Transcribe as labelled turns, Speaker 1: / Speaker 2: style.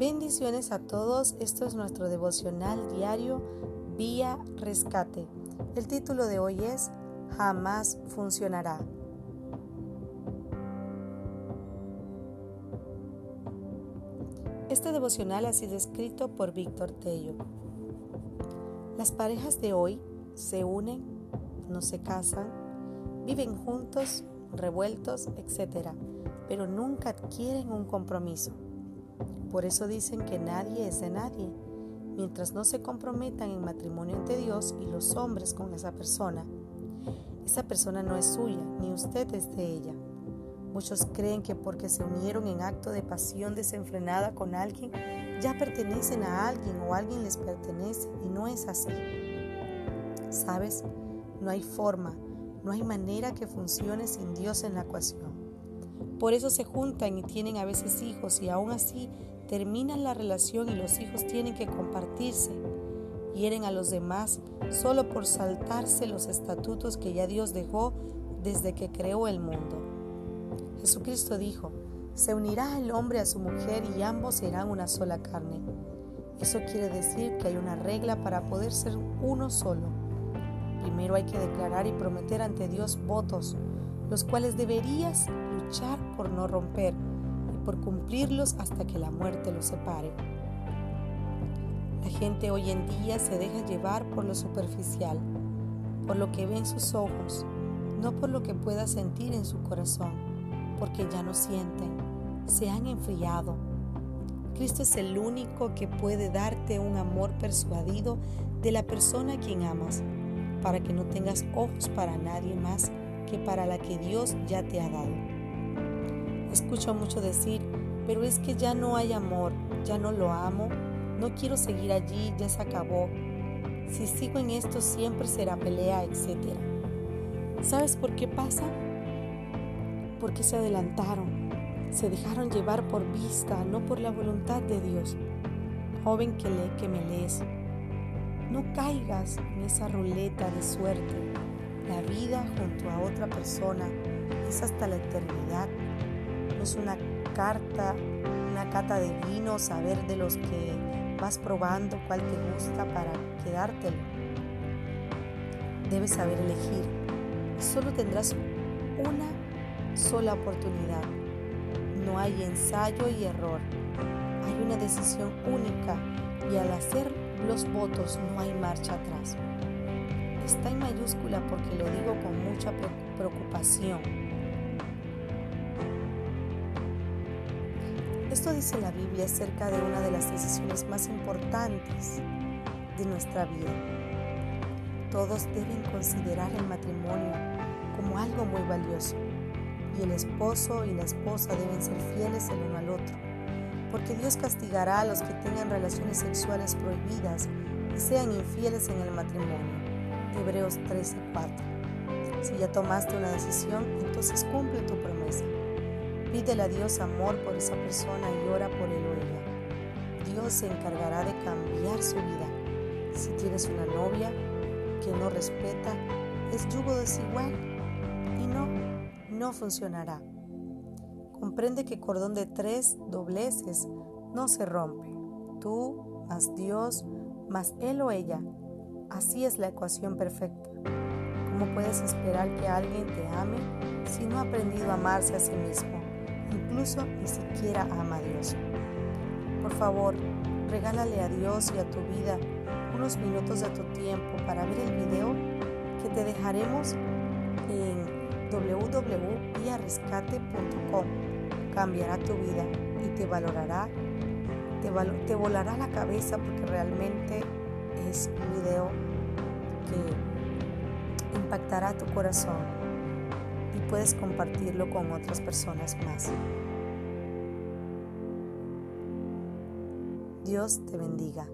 Speaker 1: Bendiciones a todos, esto es nuestro devocional diario Vía Rescate. El título de hoy es Jamás funcionará. Este devocional ha sido escrito por Víctor Tello. Las parejas de hoy se unen, no se casan, viven juntos, revueltos, etc., pero nunca adquieren un compromiso. Por eso dicen que nadie es de nadie, mientras no se comprometan en matrimonio ante Dios y los hombres con esa persona. Esa persona no es suya, ni usted es de ella. Muchos creen que porque se unieron en acto de pasión desenfrenada con alguien, ya pertenecen a alguien o alguien les pertenece y no es así. ¿Sabes? No hay forma, no hay manera que funcione sin Dios en la ecuación. Por eso se juntan y tienen a veces hijos y aún así terminan la relación y los hijos tienen que compartirse. Hieren a los demás solo por saltarse los estatutos que ya Dios dejó desde que creó el mundo. Jesucristo dijo, se unirá el hombre a su mujer y ambos serán una sola carne. Eso quiere decir que hay una regla para poder ser uno solo. Primero hay que declarar y prometer ante Dios votos, los cuales deberías luchar por no romper por cumplirlos hasta que la muerte los separe. La gente hoy en día se deja llevar por lo superficial, por lo que ve en sus ojos, no por lo que pueda sentir en su corazón, porque ya no sienten, se han enfriado. Cristo es el único que puede darte un amor persuadido de la persona a quien amas, para que no tengas ojos para nadie más que para la que Dios ya te ha dado. Escucho mucho decir, pero es que ya no hay amor, ya no lo amo, no quiero seguir allí, ya se acabó. Si sigo en esto siempre será pelea, etc. ¿Sabes por qué pasa? Porque se adelantaron, se dejaron llevar por vista, no por la voluntad de Dios. Joven que lee, que me lees, no caigas en esa ruleta de suerte. La vida junto a otra persona es hasta la eternidad es una carta, una cata de vino, saber de los que vas probando cuál te gusta para quedártelo. Debes saber elegir. Solo tendrás una sola oportunidad. No hay ensayo y error. Hay una decisión única y al hacer los votos no hay marcha atrás. Está en mayúscula porque lo digo con mucha preocupación Esto dice la Biblia acerca de una de las decisiones más importantes de nuestra vida. Todos deben considerar el matrimonio como algo muy valioso y el esposo y la esposa deben ser fieles el uno al otro, porque Dios castigará a los que tengan relaciones sexuales prohibidas y sean infieles en el matrimonio. Hebreos 13:4. Si ya tomaste una decisión, entonces cumple tu promesa. Pídele a Dios amor por esa persona y ora por él o ella. Dios se encargará de cambiar su vida. Si tienes una novia que no respeta, es yugo desigual y no, no funcionará. Comprende que cordón de tres dobleces no se rompe. Tú más Dios más él o ella. Así es la ecuación perfecta. ¿Cómo puedes esperar que alguien te ame si no ha aprendido a amarse a sí mismo? incluso ni siquiera ama a Dios. Por favor, regálale a Dios y a tu vida unos minutos de tu tiempo para ver el video que te dejaremos en www.rescate.com. Cambiará tu vida y te valorará, te, te volará la cabeza porque realmente es un video que impactará tu corazón y puedes compartirlo con otras personas más. Dios te bendiga.